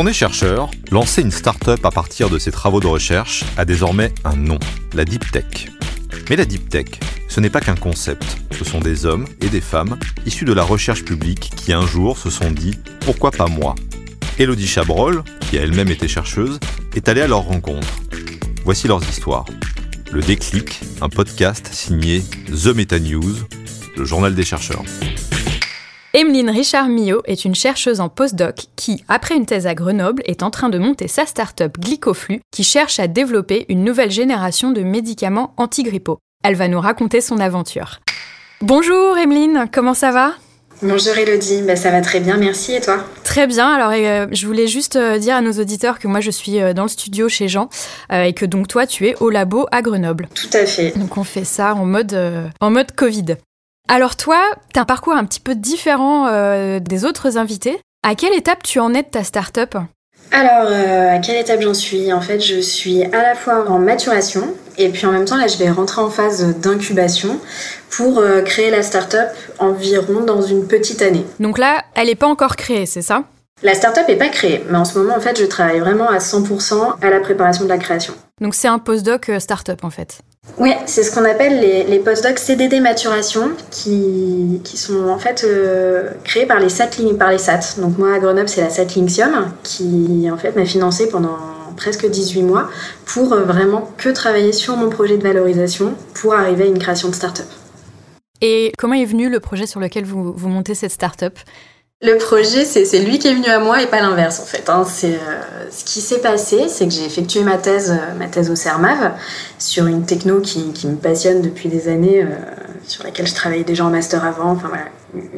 on est chercheur, lancer une start-up à partir de ses travaux de recherche a désormais un nom, la Deep Tech. Mais la Deep Tech, ce n'est pas qu'un concept, ce sont des hommes et des femmes issus de la recherche publique qui un jour se sont dit pourquoi pas moi? Elodie Chabrol, qui a elle-même été chercheuse, est allée à leur rencontre. Voici leurs histoires. Le déclic, un podcast signé The Meta News, le journal des chercheurs. Emeline Richard-Millot est une chercheuse en postdoc qui, après une thèse à Grenoble, est en train de monter sa start-up Glycoflu qui cherche à développer une nouvelle génération de médicaments antigrippaux. Elle va nous raconter son aventure. Bonjour Emeline, comment ça va? Bonjour Elodie, bah, ça va très bien, merci et toi? Très bien, alors euh, je voulais juste euh, dire à nos auditeurs que moi je suis euh, dans le studio chez Jean et que donc toi tu es au labo à Grenoble. Tout à fait. Donc on fait ça en mode, en mode Covid. Alors toi, tu as un parcours un petit peu différent des autres invités. À quelle étape tu en es de ta start-up? Alors, à quelle étape j'en suis? En fait, je suis à la fois en maturation et puis en même temps, là, je vais rentrer en phase d'incubation pour euh, créer la start-up environ dans une petite année. Donc là, elle n'est pas encore créée, c'est ça? La start-up n'est pas créée, mais en ce moment, en fait, je travaille vraiment à 100% à la préparation de la création. Donc c'est un postdoc euh, start-up en fait oui, c'est ce qu'on appelle les, les postdocs CDD maturation qui, qui sont en fait euh, créés par les SAT, par les SAT. Donc moi à Grenoble c'est la SAT Linxium qui en fait m'a financé pendant presque 18 mois pour vraiment que travailler sur mon projet de valorisation pour arriver à une création de start-up. Et comment est venu le projet sur lequel vous, vous montez cette start-up? Le projet, c'est lui qui est venu à moi et pas l'inverse en fait. Hein. Euh, ce qui s'est passé, c'est que j'ai effectué ma thèse, euh, ma thèse au CERMAV sur une techno qui, me passionne depuis des années, euh, sur laquelle je travaillais déjà en master avant. Enfin voilà,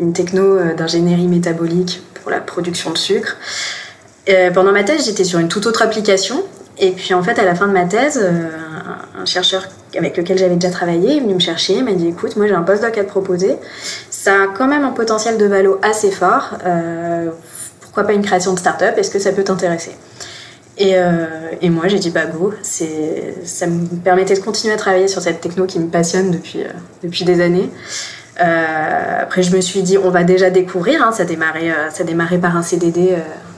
une techno d'ingénierie métabolique pour la production de sucre. pendant ma thèse, j'étais sur une toute autre application. Et puis en fait, à la fin de ma thèse, un, chercheur avec lequel j'avais déjà travaillé est venu me chercher, m'a dit écoute, moi j'ai un postdoc à te proposer ça a quand même un potentiel de valo assez fort. Euh, pourquoi pas une création de start-up? Est-ce que ça peut t'intéresser? Et, euh, moi, j'ai dit bah go. Ça me permettait de continuer à travailler sur cette techno qui me passionne depuis, euh, depuis des années. après, je me suis dit on va déjà découvrir. Hein, ça démarrait, ça démarrait par un CDD,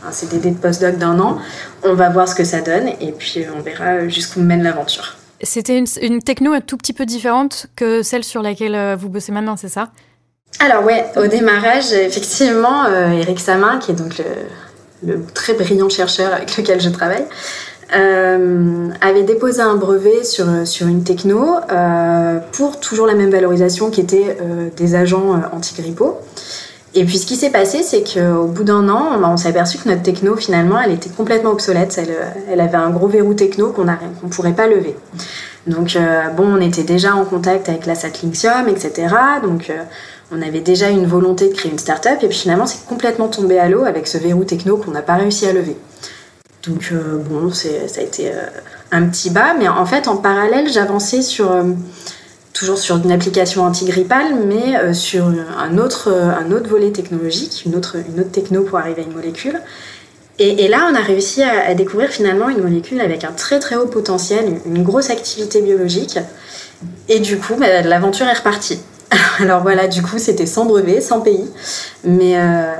un CDD de postdoc d'un an. On va voir ce que ça donne et puis on verra jusqu'où mène l'aventure. C'était une, techno un tout petit peu différente que celle sur laquelle vous bossez maintenant, c'est ça? Alors ouais, au démarrage, effectivement, euh, Eric Samin, qui est donc le, très brillant chercheur avec lequel je travaille, euh, avait déposé un brevet sur, sur une techno euh, pour toujours la même valorisation qui était des agents antigrippaux. Et puis ce qui s'est passé, c'est qu'au bout d'un an, on, s'est aperçu que notre techno, finalement, elle était complètement obsolète. Elle, elle avait un gros verrou techno qu'on ne pourrait pas lever. Donc bon, on était déjà en contact avec la Satlinxium, etc. Donc on avait déjà une volonté de créer une start-up et puis finalement c'est complètement tombé à l'eau avec ce verrou techno qu'on n'a pas réussi à lever. Donc euh, bon, ça a été euh, un petit bas, mais en fait en parallèle j'avançais sur euh, toujours sur une application antigrippale, mais sur un autre, volet technologique, une autre, une autre techno pour arriver à une molécule. Et, là, on a réussi à, découvrir finalement une molécule avec un très très haut potentiel, une, grosse activité biologique. Et du coup, bah, l'aventure est repartie. Alors voilà, du coup, c'était sans brevet, sans pays, mais, euh,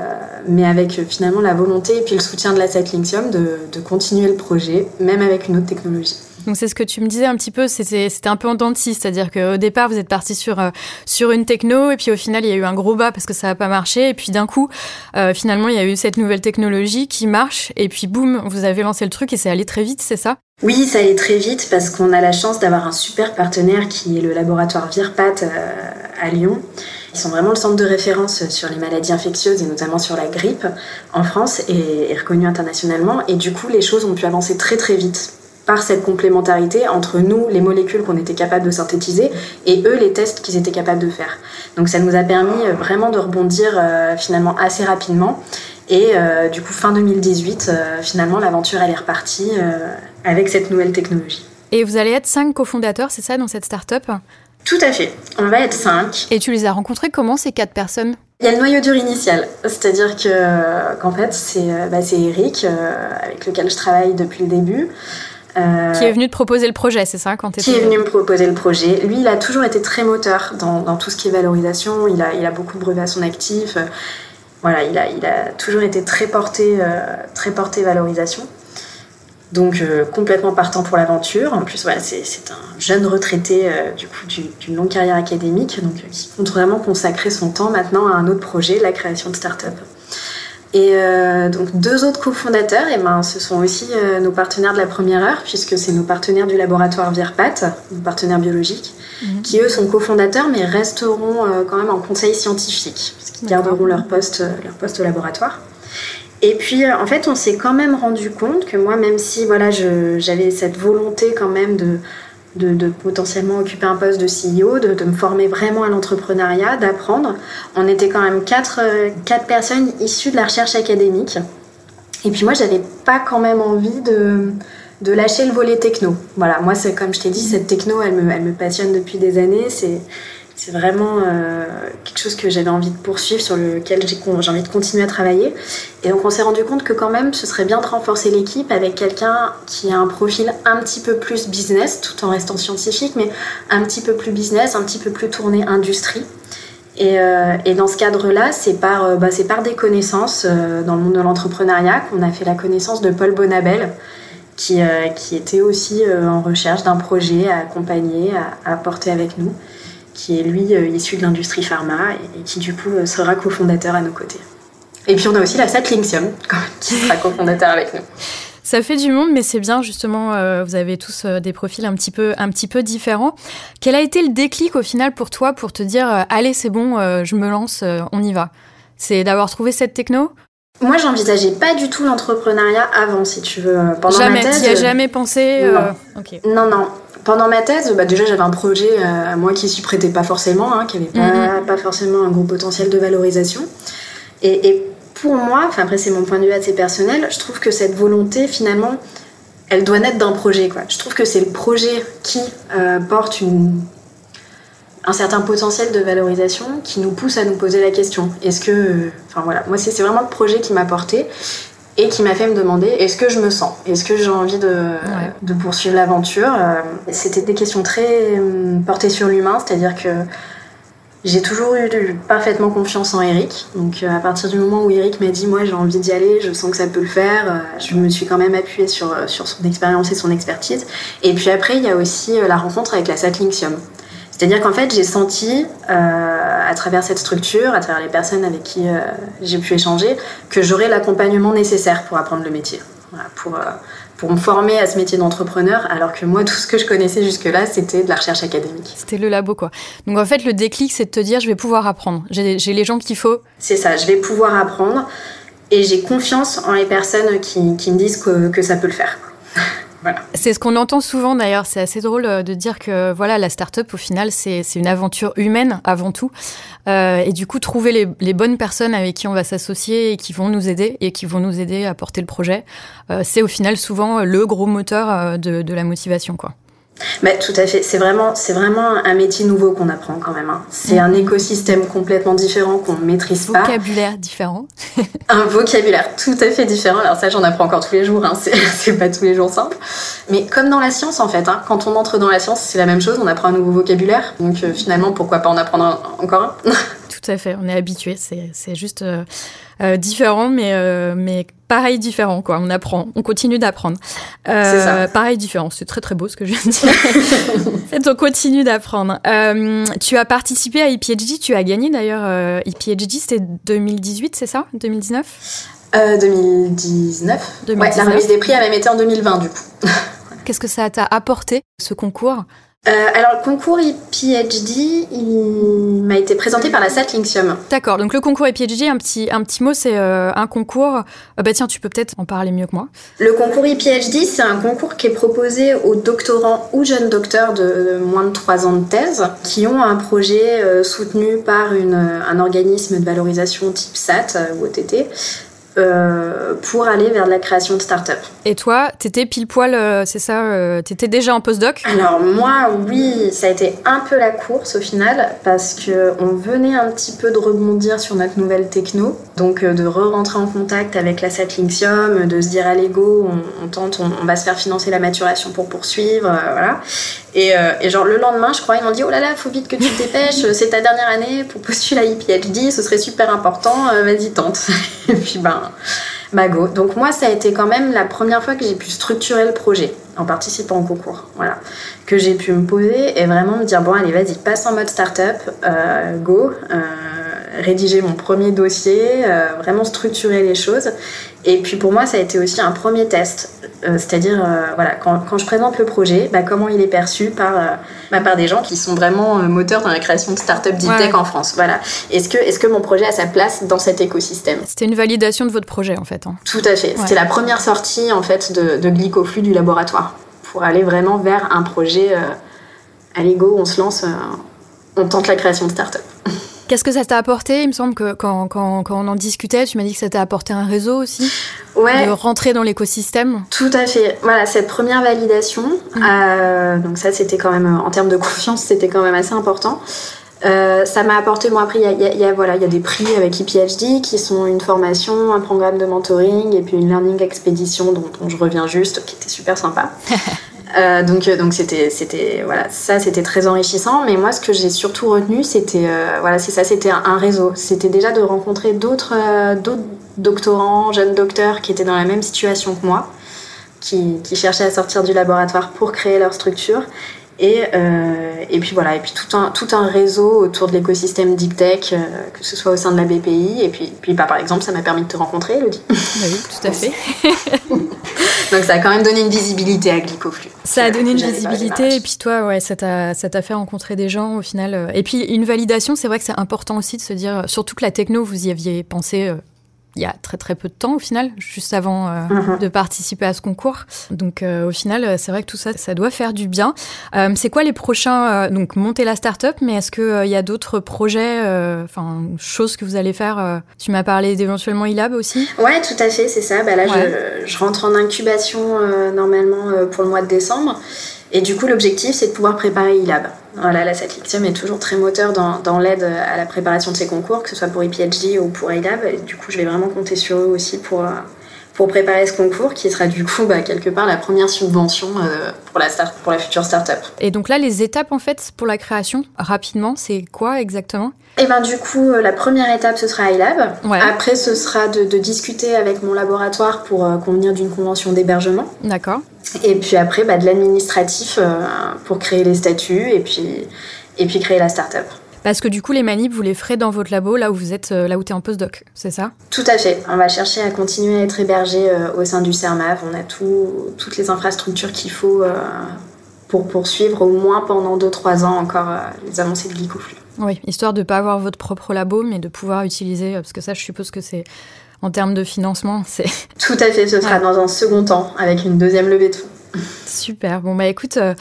mais avec euh, finalement la volonté et puis le soutien de la Satlinxium de, de continuer le projet, même avec une autre technologie. Donc c'est ce que tu me disais un petit peu, c'était un peu en dentiste, c'est-à-dire qu'au départ vous êtes parti sur euh, sur une techno et puis au final il y a eu un gros bas parce que ça n'a pas marché et puis d'un coup finalement il y a eu cette nouvelle technologie qui marche et puis boum vous avez lancé le truc et c'est allé très vite, c'est ça? Oui, ça allait très vite parce qu'on a la chance d'avoir un super partenaire qui est le laboratoire Virpat euh, à Lyon. Ils sont vraiment le centre de référence sur les maladies infectieuses et notamment sur la grippe en France et est reconnu internationalement. Et du coup, les choses ont pu avancer très très vite par cette complémentarité entre nous, les molécules qu'on était capable de synthétiser, et eux, les tests qu'ils étaient capables de faire. Donc ça nous a permis euh, vraiment de rebondir euh, finalement assez rapidement. Et du coup, fin 2018, finalement, l'aventure, elle est repartie avec cette nouvelle technologie. Et vous allez être cinq cofondateurs, c'est ça, dans cette start-up? Tout à fait. On va être cinq. Et tu les as rencontrés comment, ces quatre personnes? Il y a le noyau dur initial, c'est-à-dire que qu'en fait c'est euh, bah, Eric euh, avec lequel je travaille depuis le début. Euh, qui est venu te proposer le projet, c'est ça quand Qui est venu me proposer le projet. Lui, il a toujours été très moteur dans, dans, tout ce qui est valorisation. Il a, il a beaucoup de brevets à son actif voilà, il a, il a toujours été très porté, très porté valorisation. Donc complètement partant pour l'aventure. En plus, voilà, c'est un jeune retraité du coup d'une longue carrière académique, donc qui compte vraiment consacrer son temps maintenant à un autre projet, la création de start-up. Et euh, donc deux autres cofondateurs, et eh ben, ce sont aussi euh, nos partenaires de la première heure, puisque c'est nos partenaires du laboratoire Virpat, nos partenaires biologiques, mhm. qui eux sont cofondateurs, mais resteront euh, quand même en conseil scientifique, parce qu'ils garderont leur poste, leur poste au laboratoire. Et puis en fait, on s'est quand même rendu compte que moi, même si voilà, j'avais cette volonté quand même de de, potentiellement occuper un poste de CEO, de, me former vraiment à l'entrepreneuriat, d'apprendre. On était quand même quatre, euh, quatre, personnes issues de la recherche académique. Et puis moi, j'avais pas quand même envie de, de lâcher le volet techno. Voilà, moi, comme je t'ai dit, cette techno, elle me, elle me passionne depuis des années. C'est c'est vraiment euh, quelque chose que j'avais envie de poursuivre, sur lequel j'ai envie de continuer à travailler. Et donc on s'est rendu compte que quand même ce serait bien de renforcer l'équipe avec quelqu'un qui a un profil un petit peu plus business, tout en restant scientifique, mais un petit peu plus business, un petit peu plus tourné industrie. Et, euh, dans ce cadre-là, c'est par, euh, bah, par des connaissances dans le monde de l'entrepreneuriat qu'on a fait la connaissance de Paul Bonabel, qui, qui était aussi en recherche d'un projet à accompagner, à, à porter avec nous qui est lui euh, issu de l'industrie pharma et, qui du coup euh, sera cofondateur à nos côtés. Et puis on a aussi la SAT Linxium qui sera cofondateur avec nous. Ça fait du monde, mais c'est bien justement. Euh, vous avez tous des profils un petit peu, un petit peu différents. Quel a été le déclic au final pour toi pour te dire allez c'est bon, je me lance, on y va? C'est d'avoir trouvé cette techno? Moi, j'envisageais pas du tout l'entrepreneuriat avant, si tu veux. Pendant jamais. Ma thèse, y as jamais pensé non, non pendant ma thèse, bah déjà j'avais un projet euh, à moi qui s'y prêtait pas forcément, hein, qui n'avait mhm. pas, forcément un gros potentiel de valorisation. Et, pour moi, enfin après c'est mon point de vue assez personnel, je trouve que cette volonté finalement, elle doit naître d'un projet. Quoi. Je trouve que c'est le projet qui euh, porte une, un certain potentiel de valorisation qui nous pousse à nous poser la question. Est-ce que, enfin voilà, moi c'est vraiment le projet qui m'a porté et qui m'a fait me demander est-ce que je me sens? Est-ce que j'ai envie de, de poursuivre l'aventure? Euh, C'était des questions très euh, portées sur l'humain, c'est-à-dire que j'ai toujours eu parfaitement confiance en Eric. Donc euh, à partir du moment où Eric m'a dit moi j'ai envie d'y aller, je sens que ça peut le faire, je me suis quand même appuyée sur, sur son expérience et son expertise. Et puis après il y a aussi la rencontre avec la Satlinxium. C'est-à-dire qu'en fait, j'ai senti, euh, à travers cette structure, à travers les personnes avec qui euh, j'ai pu échanger, que j'aurais l'accompagnement nécessaire pour apprendre le métier, pour, euh, pour me former à ce métier d'entrepreneur, alors que moi, tout ce que je connaissais jusque-là, c'était de la recherche académique. C'était le labo, quoi. Donc en fait, le déclic, c'est de te dire, je vais pouvoir apprendre. J'ai les gens qu'il faut. C'est ça, je vais pouvoir apprendre. Et j'ai confiance en les personnes qui, qui me disent que, que ça peut le faire. C'est ce qu'on entend souvent d'ailleurs. C'est assez drôle euh, de dire que voilà, la start-up au final, c'est une aventure humaine avant tout. Euh, et du coup, trouver les, bonnes personnes avec qui on va s'associer et qui vont nous aider et qui vont nous aider à porter le projet, euh, c'est au final souvent le gros moteur de, de la motivation, quoi. Bah, tout à fait. C'est vraiment, c'est vraiment un métier nouveau qu'on apprend quand même. Hein. C'est un écosystème complètement différent qu'on ne maîtrise pas. Vocabulaire différent. un vocabulaire tout à fait différent. Alors ça, j'en apprends encore tous les jours. Hein. C'est pas tous les jours simple. Mais comme dans la science, en fait. Hein. Quand on entre dans la science, c'est la même chose. On apprend un nouveau vocabulaire. Donc euh, finalement, pourquoi pas en apprendre encore un? Tout à fait. On est habitué. C'est juste. Euh, euh, différent, mais, euh, mais pareil différent, quoi. On apprend, on continue d'apprendre. Euh, pareil différent, c'est très très beau ce que je viens de dire. en fait, on continue d'apprendre. tu as participé à ePhD, tu as gagné d'ailleurs ePhD, c'était 2018, c'est ça? 2019 2019. 2019. Ouais, la remise des prix a même été en 2020 du coup. Qu'est-ce que ça t'a apporté, ce concours? Euh, alors, le concours PhD, il m'a été présenté par la SAT Linxium. D'accord, donc le concours PhD, un petit, un petit mot, c'est euh, un concours. Euh, bah tiens, tu peux peut-être en parler mieux que moi. Le concours PhD, c'est un concours qui est proposé aux doctorants ou jeunes docteurs de, moins de 3 ans de thèse qui ont un projet soutenu par une, un organisme de valorisation type SAT ou OTT euh, pour aller vers la création de start-up. Et toi, t'étais pile poil, euh, c'est ça euh, T'étais déjà en postdoc? Alors moi, oui, ça a été un peu la course au final parce que on venait un petit peu de rebondir sur notre nouvelle techno, donc de re-rentrer en contact avec la Satlinxium, de se dire allez go, on, on tente, on, va se faire financer la maturation pour poursuivre, voilà. Euh, et, genre le lendemain, je crois, ils m'ont dit Oh là là, faut vite que tu te dépêches, c'est ta dernière année pour postuler à IPHD, ce serait super important, euh, vas-y, tente. et puis ben, bah go. Donc moi, ça a été quand même la première fois que j'ai pu structurer le projet en participant au concours. Voilà. Que j'ai pu me poser et vraiment me dire Bon, allez, vas-y, passe en mode start-up, euh, go rédiger mon premier dossier, vraiment structurer les choses. Et puis pour moi, ça a été aussi un premier test. Euh, c'est-à-dire, euh, voilà, quand, quand, je présente le projet, bah, comment il est perçu par, euh, bah, par des gens qui sont vraiment moteurs dans la création de start-up deep tech en France. Voilà. Est-ce que, est que mon projet a sa place dans cet écosystème? C'était une validation de votre projet, en fait. Hein. Tout à fait. C'était la première sortie, en fait, de, de glycoflux du laboratoire pour aller vraiment vers un projet à l'ego, on se lance, on tente la création de start-up. Qu'est-ce que ça t'a apporté? Il me semble que quand, quand, quand on en discutait, tu m'as dit que ça t'a apporté un réseau aussi. Ouais. De rentrer dans l'écosystème. Tout à fait. Voilà, cette première validation, mm. euh, donc ça c'était quand même, en termes de confiance, c'était quand même assez important. Euh, ça m'a apporté, bon après, il y a, voilà, y a des prix avec EPHD qui sont une formation, un programme de mentoring et puis une learning expédition dont, dont je reviens juste, qui était super sympa. Euh, donc euh, donc c'était c'était voilà ça c'était très enrichissant mais moi ce que j'ai surtout retenu c'était euh, voilà c'est ça c'était un, réseau c'était déjà de rencontrer d'autres d'autres doctorants jeunes docteurs qui étaient dans la même situation que moi qui, qui cherchaient à sortir du laboratoire pour créer leur structure et, et puis voilà, et puis tout un, tout un réseau autour de l'écosystème Deep Tech, euh, que ce soit au sein de la BPI. Et puis, puis bah, par exemple, ça m'a permis de te rencontrer, Elodie. Bah oui, tout à fait. Donc ça a quand même donné une visibilité à Glycoflux. Ça a donné une visibilité, et puis toi, ouais, ça t'a fait rencontrer des gens au final. Euh. Et puis une validation, c'est vrai que c'est important aussi de se dire, surtout que la techno, vous y aviez pensé il y a très très peu de temps au final, juste avant euh, mhm. de participer à ce concours. Donc euh, au final, euh, c'est vrai que tout ça, ça doit faire du bien. c'est quoi les prochains Donc monter la start-up, mais est-ce qu'il y a d'autres projets, enfin choses que vous allez faire Tu m'as parlé d'éventuellement iLab aussi Ouais, tout à fait, c'est ça. Bah, là, je, je, rentre en incubation normalement pour le mois de décembre. Et du coup, l'objectif, c'est de pouvoir préparer iLab. Voilà, la Satlixium est toujours très moteur dans, l'aide à la préparation de ces concours, que ce soit pour ePhD ou pour iLab. Et du coup, je vais vraiment compter sur eux aussi pour, euh, pour préparer ce concours, qui sera du coup, bah, quelque part, la première subvention euh, pour, la start, pour la future start-up. Et donc là, les étapes, en fait, pour la création, rapidement, c'est quoi exactement? Et ben du coup, euh, la première étape, ce sera iLab. Après, ce sera de, de, discuter avec mon laboratoire pour convenir d'une convention d'hébergement. D'accord. Et puis après, bah, de l'administratif euh, pour créer les statuts et puis, et puis créer la start-up. Parce que du coup, les manips, vous les ferez dans votre labo, là où vous êtes, euh, là où tu es en postdoc, c'est ça? Tout à fait. On va chercher à continuer à être hébergé euh, au sein du CERMAV. On a tout, toutes les infrastructures qu'il faut pour poursuivre au moins pendant 2-3 ans encore les avancées de glycoflux. Oui, histoire de ne pas avoir votre propre labo, mais de pouvoir utiliser, parce que ça, je suppose que c'est en termes de financement, c'est... Tout à fait, ce sera dans un second temps, avec une deuxième levée de fonds. Super. Bon, bah écoute, euh,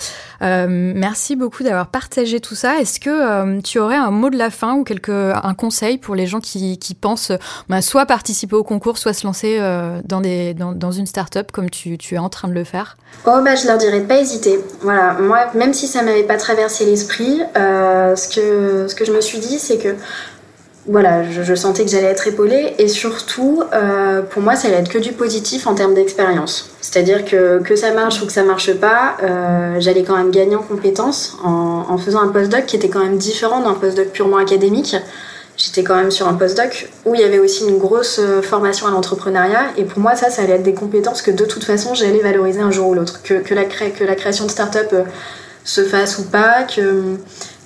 euh, merci beaucoup d'avoir partagé tout ça. Est-ce que euh, tu aurais un mot de la fin ou quelque, un conseil pour les gens qui, qui pensent bah, soit participer au concours, soit se lancer dans, des, dans, dans une start-up comme tu, tu, es en train de le faire? Oh, bah je leur dirais de pas hésiter. Voilà, moi, même si ça m'avait pas traversé l'esprit, ce, que, ce que je me suis dit, c'est que voilà, je, sentais que j'allais être épaulée et surtout, euh, pour moi, ça allait être que du positif en termes d'expérience. C'est-à-dire que que ça marche ou que ça marche pas, euh, j'allais quand même gagner en compétences en, faisant un postdoc qui était quand même différent d'un postdoc purement académique. J'étais quand même sur un postdoc où il y avait aussi une grosse euh, formation à l'entrepreneuriat et pour moi, ça, ça allait être des compétences que de toute façon, j'allais valoriser un jour ou l'autre. Que, la, que la création de start-up se fasse ou pas, que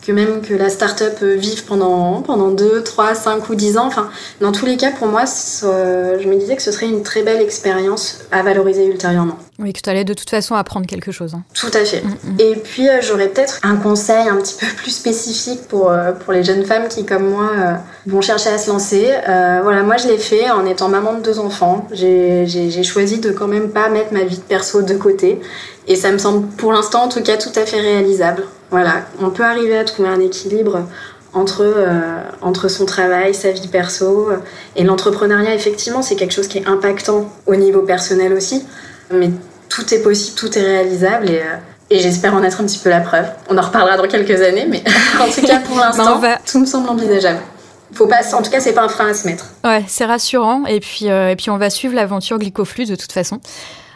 que même que la start-up vive pendant, pendant 2, 3, 5 ou 10 ans. Enfin, dans tous les cas, pour moi, je me disais que ce serait une très belle expérience à valoriser ultérieurement. Oui, que tu allais de toute façon apprendre quelque chose. Hein. Tout à fait. Mm, mm. Et puis, euh, j'aurais peut-être un conseil un petit peu plus spécifique pour, euh, pour les jeunes femmes qui, comme moi, euh, vont chercher à se lancer. voilà, moi, je l'ai fait en étant maman de deux enfants. J'ai choisi de quand même pas mettre ma vie de perso de côté. Et ça me semble, pour l'instant, en tout cas, tout à fait réalisable. Voilà, on peut arriver à trouver un équilibre entre, euh, entre son travail, sa vie perso. Et l'entrepreneuriat, effectivement, c'est quelque chose qui est impactant au niveau personnel aussi. Mais tout est possible, tout est réalisable et, euh, et j'espère en être un petit peu la preuve. On en reparlera dans quelques années, mais en tout cas, pour bah, l'instant, tout me semble envisageable. Faut pas, en tout cas, c'est pas un frein à se mettre. Ouais, c'est rassurant. Et puis, euh, et puis on va suivre l'aventure Glycoflux de toute façon.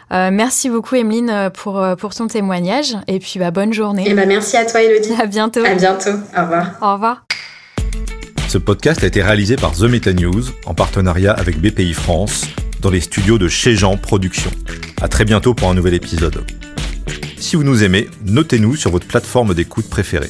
merci beaucoup, Emeline, pour, pour ton témoignage. Et puis, bah, bonne journée. Et bah, merci à toi, Elodie. À bientôt. À bientôt. Au revoir. Au revoir. Ce podcast a été réalisé par The Meta News en partenariat avec BPI France dans les studios de Chez Jean Productions. À très bientôt pour un nouvel épisode. Si vous nous aimez, notez-nous sur votre plateforme d'écoute préférée.